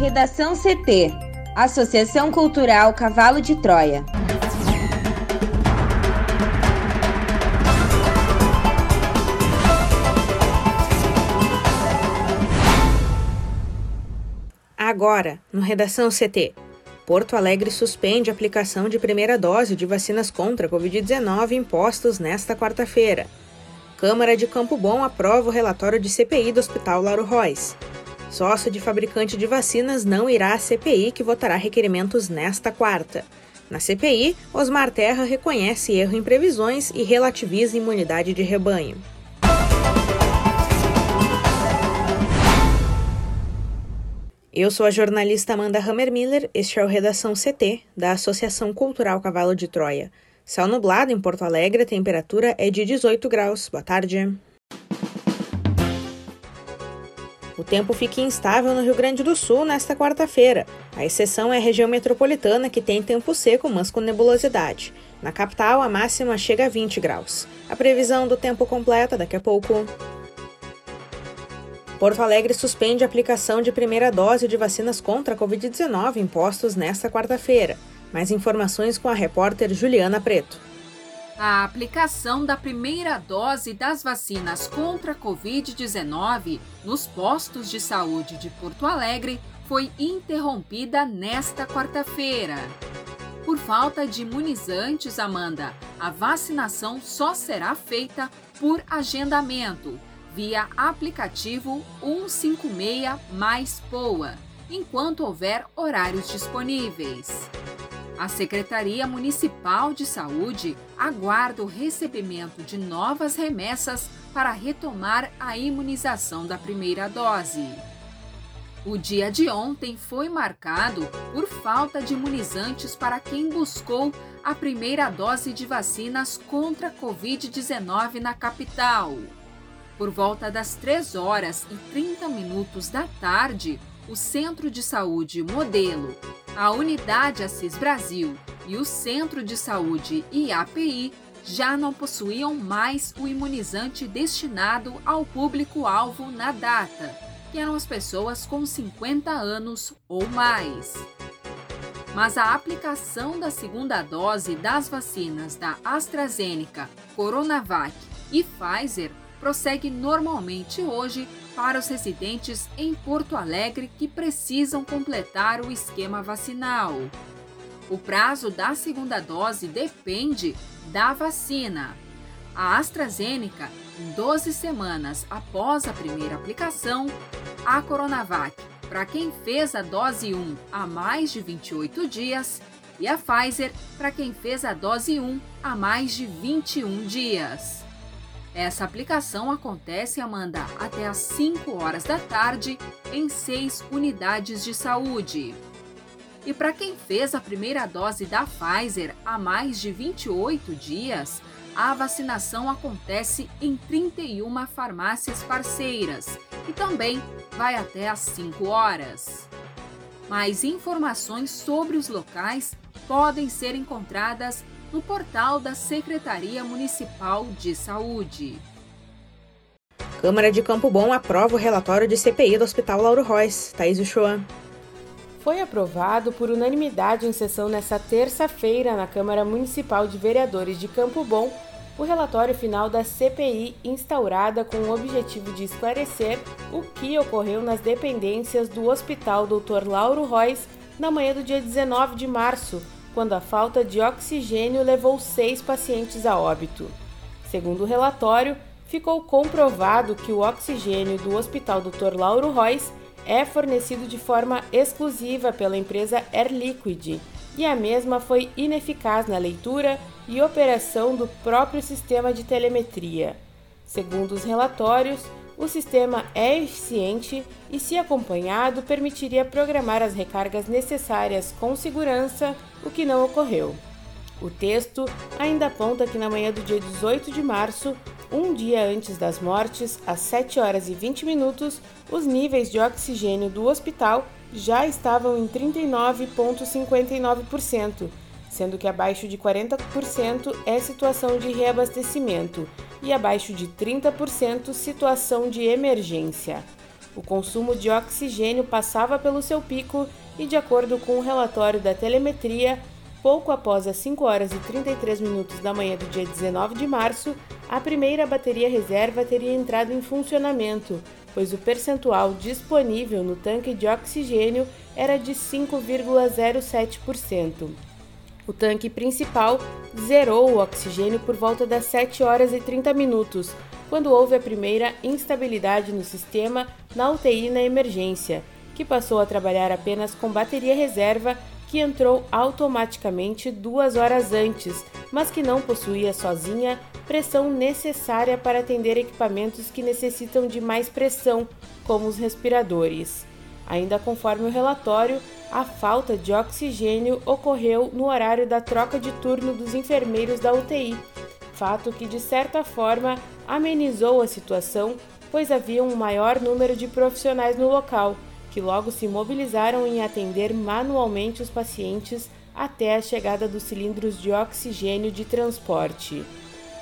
Redação CT Associação Cultural Cavalo de Troia. Agora, no Redação CT. Porto Alegre suspende a aplicação de primeira dose de vacinas contra a Covid-19 impostos nesta quarta-feira. Câmara de Campo Bom aprova o relatório de CPI do Hospital Lauro Reis. Sócio de fabricante de vacinas não irá à CPI, que votará requerimentos nesta quarta. Na CPI, Osmar Terra reconhece erro em previsões e relativiza imunidade de rebanho. Eu sou a jornalista Amanda Hammermiller, este é o Redação CT, da Associação Cultural Cavalo de Troia. Céu nublado em Porto Alegre, a temperatura é de 18 graus. Boa tarde. O tempo fica instável no Rio Grande do Sul nesta quarta-feira. A exceção é a região metropolitana, que tem tempo seco, mas com nebulosidade. Na capital, a máxima chega a 20 graus. A previsão do tempo completa daqui a pouco. Porto Alegre suspende a aplicação de primeira dose de vacinas contra a Covid-19 impostos nesta quarta-feira. Mais informações com a repórter Juliana Preto. A aplicação da primeira dose das vacinas contra a Covid-19 nos postos de saúde de Porto Alegre foi interrompida nesta quarta-feira. Por falta de imunizantes, Amanda, a vacinação só será feita por agendamento via aplicativo 156 mais POA, enquanto houver horários disponíveis. A Secretaria Municipal de Saúde aguarda o recebimento de novas remessas para retomar a imunização da primeira dose. O dia de ontem foi marcado por falta de imunizantes para quem buscou a primeira dose de vacinas contra a Covid-19 na capital. Por volta das 3 horas e 30 minutos da tarde, o Centro de Saúde Modelo a Unidade Assis Brasil e o Centro de Saúde IAPI já não possuíam mais o imunizante destinado ao público-alvo na data, que eram as pessoas com 50 anos ou mais. Mas a aplicação da segunda dose das vacinas da AstraZeneca, Coronavac e Pfizer prossegue normalmente hoje para os residentes em Porto Alegre que precisam completar o esquema vacinal. O prazo da segunda dose depende da vacina. A AstraZeneca, em 12 semanas após a primeira aplicação, a Coronavac, para quem fez a dose 1 há mais de 28 dias, e a Pfizer, para quem fez a dose 1 há mais de 21 dias. Essa aplicação acontece, Amanda, até às 5 horas da tarde em seis unidades de saúde. E para quem fez a primeira dose da Pfizer há mais de 28 dias, a vacinação acontece em 31 farmácias parceiras e também vai até às 5 horas. Mais informações sobre os locais podem ser encontradas no portal da Secretaria Municipal de Saúde. Câmara de Campo Bom aprova o relatório de CPI do Hospital Lauro Reis. Thaís Uchoa. Foi aprovado por unanimidade em sessão nesta terça-feira na Câmara Municipal de Vereadores de Campo Bom o relatório final da CPI instaurada com o objetivo de esclarecer o que ocorreu nas dependências do Hospital Dr. Lauro Reis na manhã do dia 19 de março, quando a falta de oxigênio levou seis pacientes a óbito. Segundo o relatório, ficou comprovado que o oxigênio do Hospital Dr. Lauro Reis é fornecido de forma exclusiva pela empresa Air Liquid e a mesma foi ineficaz na leitura e operação do próprio sistema de telemetria. Segundo os relatórios, o sistema é eficiente e, se acompanhado, permitiria programar as recargas necessárias com segurança, o que não ocorreu. O texto ainda aponta que na manhã do dia 18 de março, um dia antes das mortes, às 7 horas e 20 minutos, os níveis de oxigênio do hospital já estavam em 39,59%, sendo que abaixo de 40% é situação de reabastecimento e abaixo de 30% situação de emergência. O consumo de oxigênio passava pelo seu pico e, de acordo com o relatório da telemetria, pouco após as 5 horas e 33 minutos da manhã do dia 19 de março, a primeira bateria reserva teria entrado em funcionamento, pois o percentual disponível no tanque de oxigênio era de 5,07%. O tanque principal zerou o oxigênio por volta das 7 horas e 30 minutos, quando houve a primeira instabilidade no sistema na UTI na emergência, que passou a trabalhar apenas com bateria reserva que entrou automaticamente duas horas antes, mas que não possuía sozinha pressão necessária para atender equipamentos que necessitam de mais pressão, como os respiradores. Ainda conforme o relatório, a falta de oxigênio ocorreu no horário da troca de turno dos enfermeiros da UTI, fato que de certa forma amenizou a situação, pois havia um maior número de profissionais no local, que logo se mobilizaram em atender manualmente os pacientes até a chegada dos cilindros de oxigênio de transporte.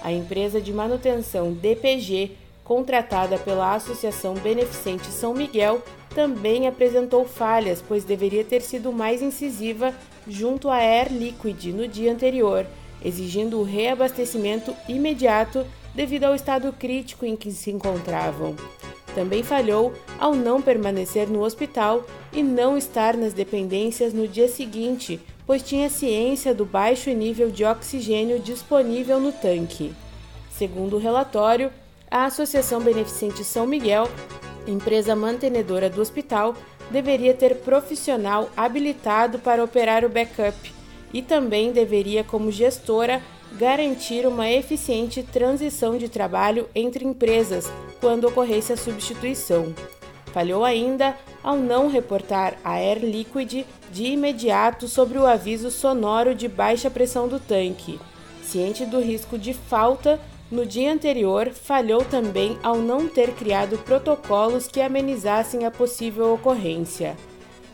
A empresa de manutenção DPG, contratada pela Associação Beneficente São Miguel, também apresentou falhas, pois deveria ter sido mais incisiva junto à Air Liquid no dia anterior exigindo o reabastecimento imediato devido ao estado crítico em que se encontravam. Também falhou ao não permanecer no hospital e não estar nas dependências no dia seguinte, pois tinha ciência do baixo nível de oxigênio disponível no tanque. Segundo o relatório, a Associação Beneficente São Miguel, empresa mantenedora do hospital, deveria ter profissional habilitado para operar o backup e também deveria, como gestora, garantir uma eficiente transição de trabalho entre empresas quando ocorresse a substituição. Falhou ainda ao não reportar a Air Liquid de imediato sobre o aviso sonoro de baixa pressão do tanque. Ciente do risco de falta, no dia anterior falhou também ao não ter criado protocolos que amenizassem a possível ocorrência.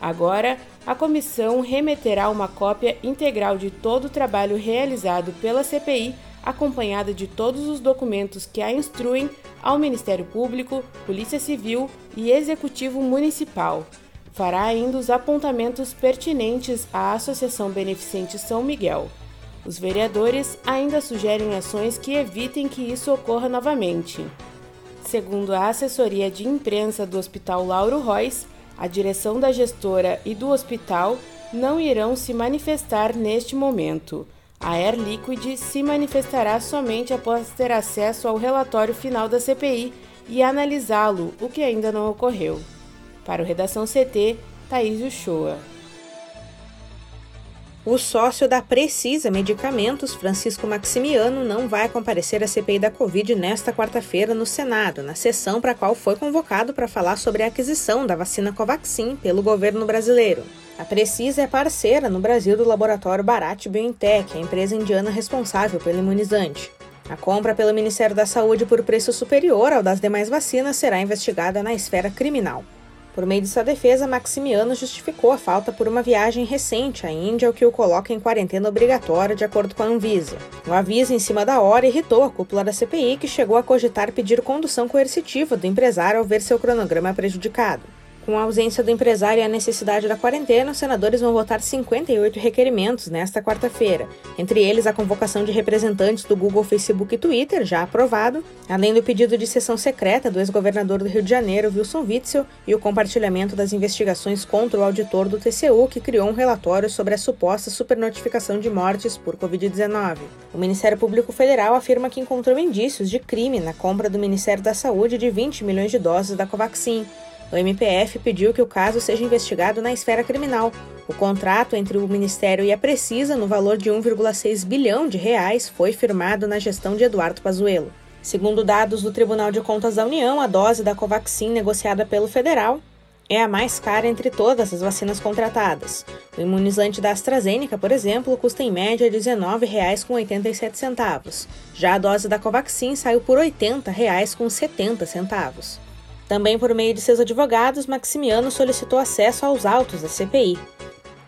Agora, a comissão remeterá uma cópia integral de todo o trabalho realizado pela CPI, acompanhada de todos os documentos que a instruem ao Ministério Público, Polícia Civil e Executivo Municipal. Fará ainda os apontamentos pertinentes à Associação Beneficente São Miguel. Os vereadores ainda sugerem ações que evitem que isso ocorra novamente. Segundo a assessoria de imprensa do Hospital Lauro Reis, a direção da gestora e do hospital não irão se manifestar neste momento. A Air Liquid se manifestará somente após ter acesso ao relatório final da CPI e analisá-lo, o que ainda não ocorreu. Para o Redação CT, Thaís Uchoa. O sócio da Precisa Medicamentos, Francisco Maximiano, não vai comparecer à CPI da Covid nesta quarta-feira no Senado, na sessão para a qual foi convocado para falar sobre a aquisição da vacina Covaxin pelo governo brasileiro. A Precisa é parceira no Brasil do laboratório Bharat BioNTech, a empresa indiana responsável pelo imunizante. A compra pelo Ministério da Saúde por preço superior ao das demais vacinas será investigada na esfera criminal. Por meio de sua defesa, Maximiano justificou a falta por uma viagem recente à Índia, o que o coloca em quarentena obrigatória, de acordo com a Anvisa. O aviso em cima da hora irritou a cúpula da CPI, que chegou a cogitar pedir condução coercitiva do empresário ao ver seu cronograma prejudicado. Com a ausência do empresário e a necessidade da quarentena, os senadores vão votar 58 requerimentos nesta quarta-feira, entre eles a convocação de representantes do Google, Facebook e Twitter, já aprovado, além do pedido de sessão secreta do ex-governador do Rio de Janeiro, Wilson Witzel, e o compartilhamento das investigações contra o auditor do TCU, que criou um relatório sobre a suposta supernotificação de mortes por Covid-19. O Ministério Público Federal afirma que encontrou indícios de crime na compra do Ministério da Saúde de 20 milhões de doses da Covaxin o MPF pediu que o caso seja investigado na esfera criminal. O contrato entre o Ministério e a Precisa, no valor de 1,6 bilhão de reais, foi firmado na gestão de Eduardo Pazuello. Segundo dados do Tribunal de Contas da União, a dose da Covaxin negociada pelo federal é a mais cara entre todas as vacinas contratadas. O imunizante da AstraZeneca, por exemplo, custa em média R$ 19,87. Já a dose da Covaxin saiu por R$ 80,70. Também por meio de seus advogados, Maximiano solicitou acesso aos autos da CPI.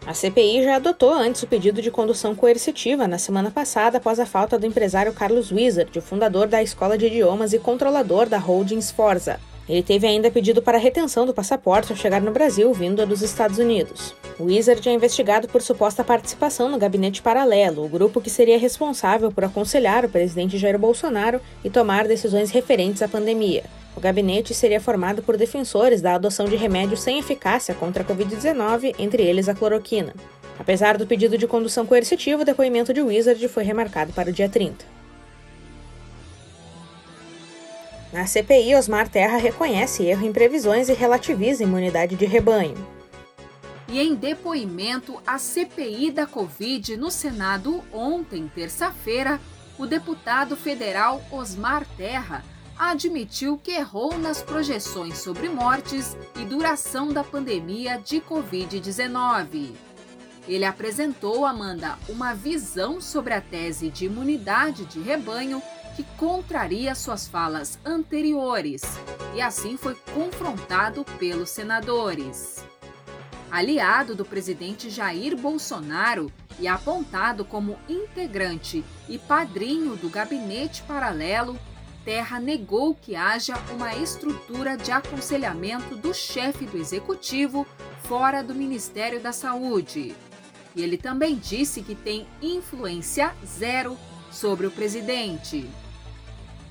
A CPI já adotou antes o pedido de condução coercitiva na semana passada após a falta do empresário Carlos Wizard, fundador da Escola de Idiomas e controlador da Holdings Forza. Ele teve ainda pedido para retenção do passaporte ao chegar no Brasil, vindo dos Estados Unidos. O Wizard é investigado por suposta participação no gabinete paralelo, o grupo que seria responsável por aconselhar o presidente Jair Bolsonaro e tomar decisões referentes à pandemia. O gabinete seria formado por defensores da adoção de remédios sem eficácia contra a Covid-19, entre eles a cloroquina. Apesar do pedido de condução coercitiva, o depoimento de Wizard foi remarcado para o dia 30. Na CPI, Osmar Terra reconhece erro em previsões e relativiza imunidade de rebanho. E em depoimento à CPI da Covid no Senado ontem, terça-feira, o deputado federal Osmar Terra admitiu que errou nas projeções sobre mortes e duração da pandemia de Covid-19. Ele apresentou, Amanda, uma visão sobre a tese de imunidade de rebanho que contraria suas falas anteriores e assim foi confrontado pelos senadores. Aliado do presidente Jair Bolsonaro e apontado como integrante e padrinho do gabinete paralelo, Terra negou que haja uma estrutura de aconselhamento do chefe do executivo fora do Ministério da Saúde. E ele também disse que tem influência zero sobre o presidente.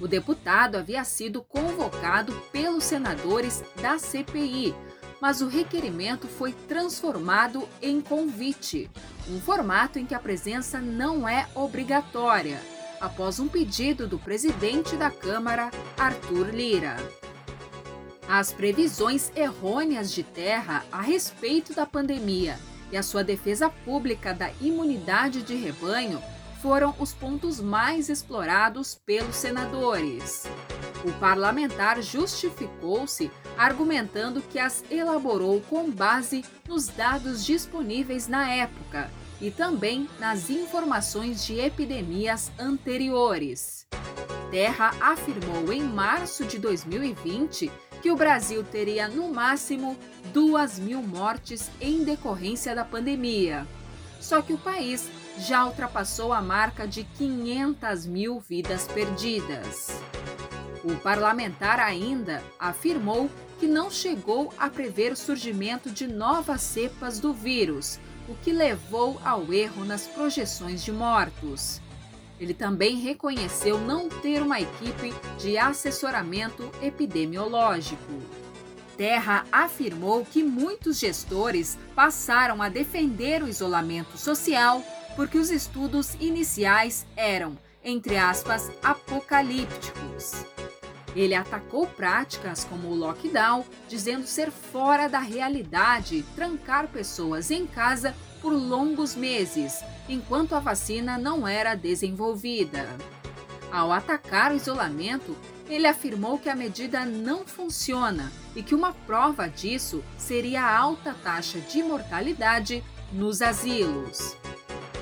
O deputado havia sido convocado pelos senadores da CPI, mas o requerimento foi transformado em convite, um formato em que a presença não é obrigatória, após um pedido do presidente da Câmara, Arthur Lira. As previsões errôneas de Terra a respeito da pandemia e a sua defesa pública da imunidade de rebanho foram os pontos mais explorados pelos senadores. O parlamentar justificou-se argumentando que as elaborou com base nos dados disponíveis na época e também nas informações de epidemias anteriores. Terra afirmou em março de 2020 que o Brasil teria no máximo 2 mil mortes em decorrência da pandemia. Só que o país já ultrapassou a marca de 500 mil vidas perdidas. O parlamentar ainda afirmou que não chegou a prever o surgimento de novas cepas do vírus, o que levou ao erro nas projeções de mortos. Ele também reconheceu não ter uma equipe de assessoramento epidemiológico. Terra afirmou que muitos gestores passaram a defender o isolamento social porque os estudos iniciais eram, entre aspas, apocalípticos. Ele atacou práticas como o lockdown, dizendo ser fora da realidade trancar pessoas em casa por longos meses, enquanto a vacina não era desenvolvida. Ao atacar o isolamento, ele afirmou que a medida não funciona e que uma prova disso seria a alta taxa de mortalidade nos asilos.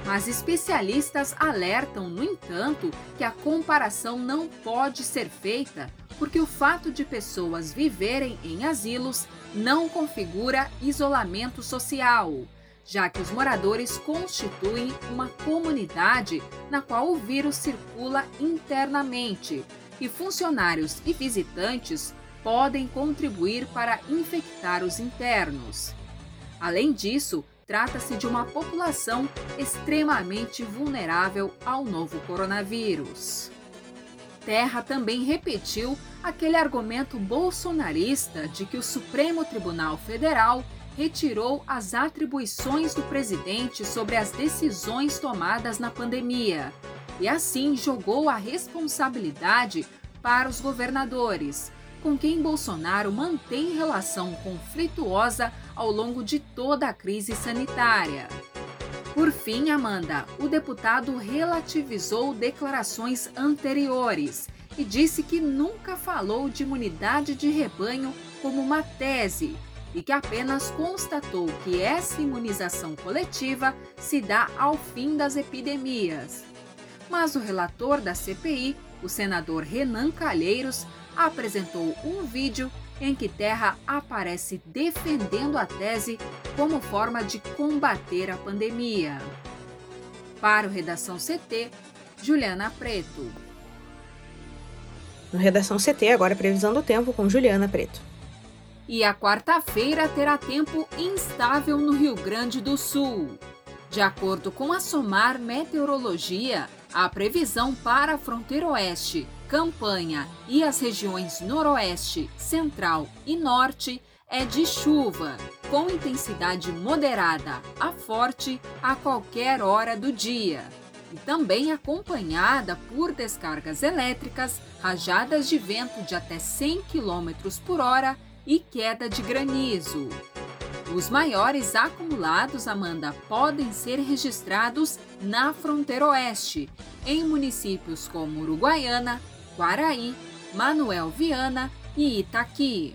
Mas especialistas alertam, no entanto, que a comparação não pode ser feita porque o fato de pessoas viverem em asilos não configura isolamento social, já que os moradores constituem uma comunidade na qual o vírus circula internamente e funcionários e visitantes podem contribuir para infectar os internos. Além disso, trata-se de uma população extremamente vulnerável ao novo coronavírus. Terra também repetiu aquele argumento bolsonarista de que o Supremo Tribunal Federal retirou as atribuições do presidente sobre as decisões tomadas na pandemia e assim jogou a responsabilidade para os governadores, com quem Bolsonaro mantém relação conflituosa ao longo de toda a crise sanitária. Por fim, Amanda, o deputado relativizou declarações anteriores e disse que nunca falou de imunidade de rebanho como uma tese e que apenas constatou que essa imunização coletiva se dá ao fim das epidemias. Mas o relator da CPI, o senador Renan Calheiros, apresentou um vídeo em que Terra aparece defendendo a tese como forma de combater a pandemia. Para o Redação CT, Juliana Preto. No Redação CT, agora previsão do tempo com Juliana Preto. E a quarta-feira terá tempo instável no Rio Grande do Sul. De acordo com a SOMAR Meteorologia, a previsão para a fronteira oeste, campanha e as regiões noroeste, central e norte é de chuva, com intensidade moderada a forte a qualquer hora do dia. E também acompanhada por descargas elétricas, rajadas de vento de até 100 km por hora e queda de granizo. Os maiores acumulados, Amanda, podem ser registrados na fronteira oeste, em municípios como Uruguaiana, Quaraí, Manuel Viana e Itaqui.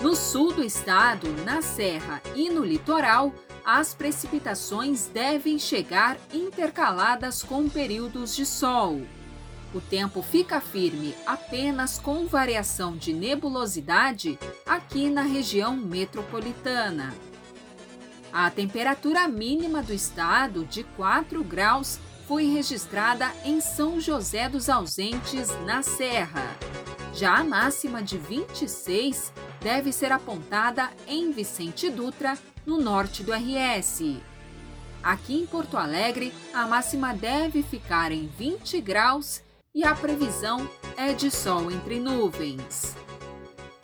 No sul do estado, na serra e no litoral, as precipitações devem chegar intercaladas com períodos de sol. O tempo fica firme apenas com variação de nebulosidade aqui na região metropolitana. A temperatura mínima do estado, de 4 graus, foi registrada em São José dos Ausentes, na Serra. Já a máxima de 26 deve ser apontada em Vicente Dutra, no norte do RS. Aqui em Porto Alegre, a máxima deve ficar em 20 graus e a previsão é de sol entre nuvens.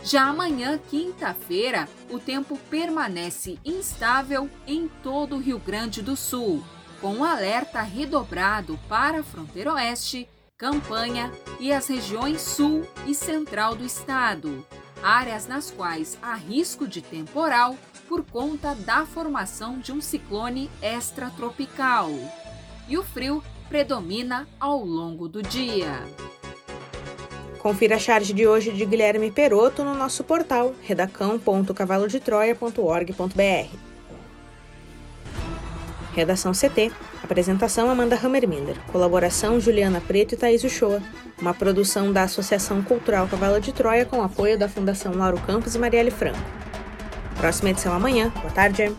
Já amanhã, quinta-feira, o tempo permanece instável em todo o Rio Grande do Sul, com um alerta redobrado para a fronteira oeste, campanha e as regiões sul e central do estado, áreas nas quais há risco de temporal por conta da formação de um ciclone extratropical. E o frio predomina ao longo do dia. Confira a charge de hoje de Guilherme Peroto no nosso portal redacão.cavalodetroia.org.br. Redação CT. Apresentação Amanda Hammermiller. Colaboração Juliana Preto e Thaís Uchoa. Uma produção da Associação Cultural Cavalo de Troia com apoio da Fundação Lauro Campos e Marielle Franco. Próxima edição amanhã. Boa tarde.